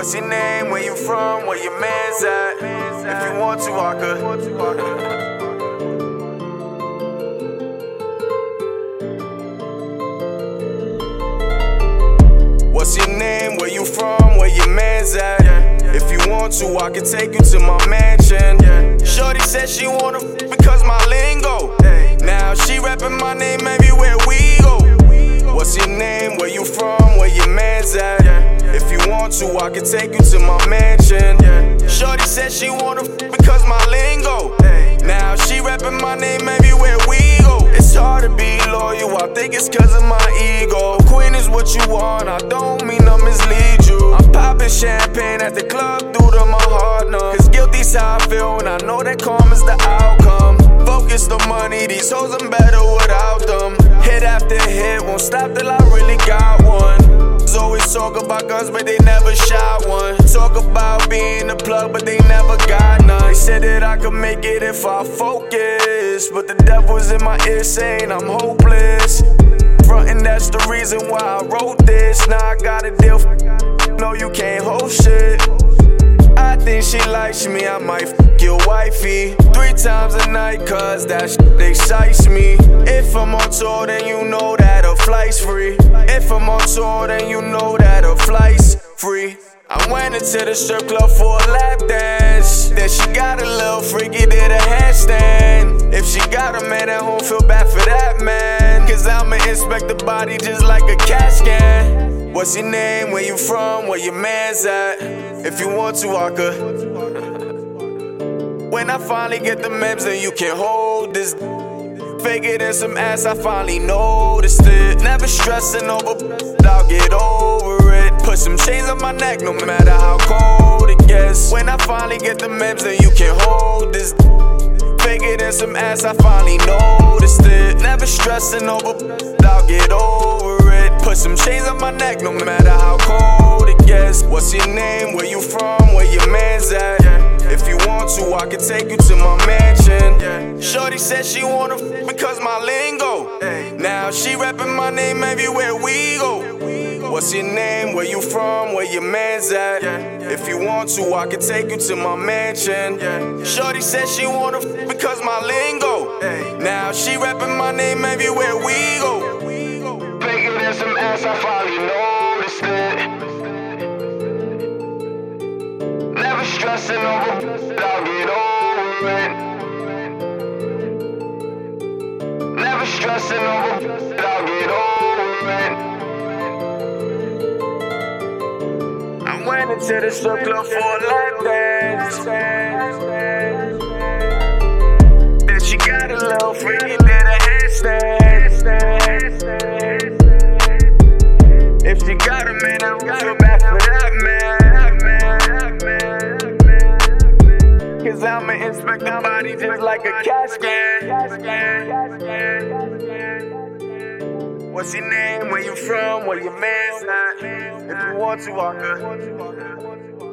What's your name? Where you from? Where your man's at? If you want to, I could. What's your name? Where you from? Where your man's at? If you want to, I can take you to my mansion. Shorty said she wanna f- because my lingo. Now she rapping my name everywhere want to, I can take you to my mansion. Shorty said she wanna f- because my lingo. Now she rapping my name everywhere we go. It's hard to be loyal, I think it's cause of my ego. Queen is what you want, I don't mean to mislead you. I'm popping champagne at the club due to my heart numb. Cause guilty's how I feel, and I know that calm is the outcome. Focus the money, these hoes I'm better without them. Hit after hit, won't stop till I really got one. Always talk about guns, but they never shot one. Talk about being the plug, but they never got none. They said that I could make it if I focus. But the devil's in my ear saying I'm hopeless. Frontin', that's the reason why I wrote this. Now I got a deal. No, you can't hold shit. I think she likes me, I might f your wifey three times a night, cause that shit excites me. If I'm on tour, then you know that a flight's free. Tour, then you know that a flight's free. I went into the strip club for a lap dance. Then she got a little freaky, did a handstand. If she got a man at home, feel bad for that man. Cause I'ma inspect the body just like a CAT scan. What's your name? Where you from? Where your man's at? If you want to, I could. When I finally get the memes, then you can hold this. Fake it in some ass, I finally noticed it. Never stressing over, I'll get over it. Put some chains on my neck, no matter how cold it gets. When I finally get the memes, then you can hold this. Fake it in some ass, I finally noticed it. Never stressing over, I'll get over it. Put some chains on my neck, no matter how cold it gets. What's your name? Wanna f- because my lingo. Now she rapping my name everywhere we go. What's your name? Where you from? Where your man's at? If you want to, I can take you to my mansion. Shorty said she wanna f- because my lingo. Now she rapping my name everywhere we go. Bigger than some ass, I finally noticed it. Never stressing over, I'll get over it. Stressing over, I'll get over it. I went into the strip club for a lap dance. Then she got a little freaky, did a handstand. If she got a man, I don't feel bad for that man. Cause I'ma inspect the body just like a CAT scan. What's your name? Where you from? Where your man's at? If you want to, I could.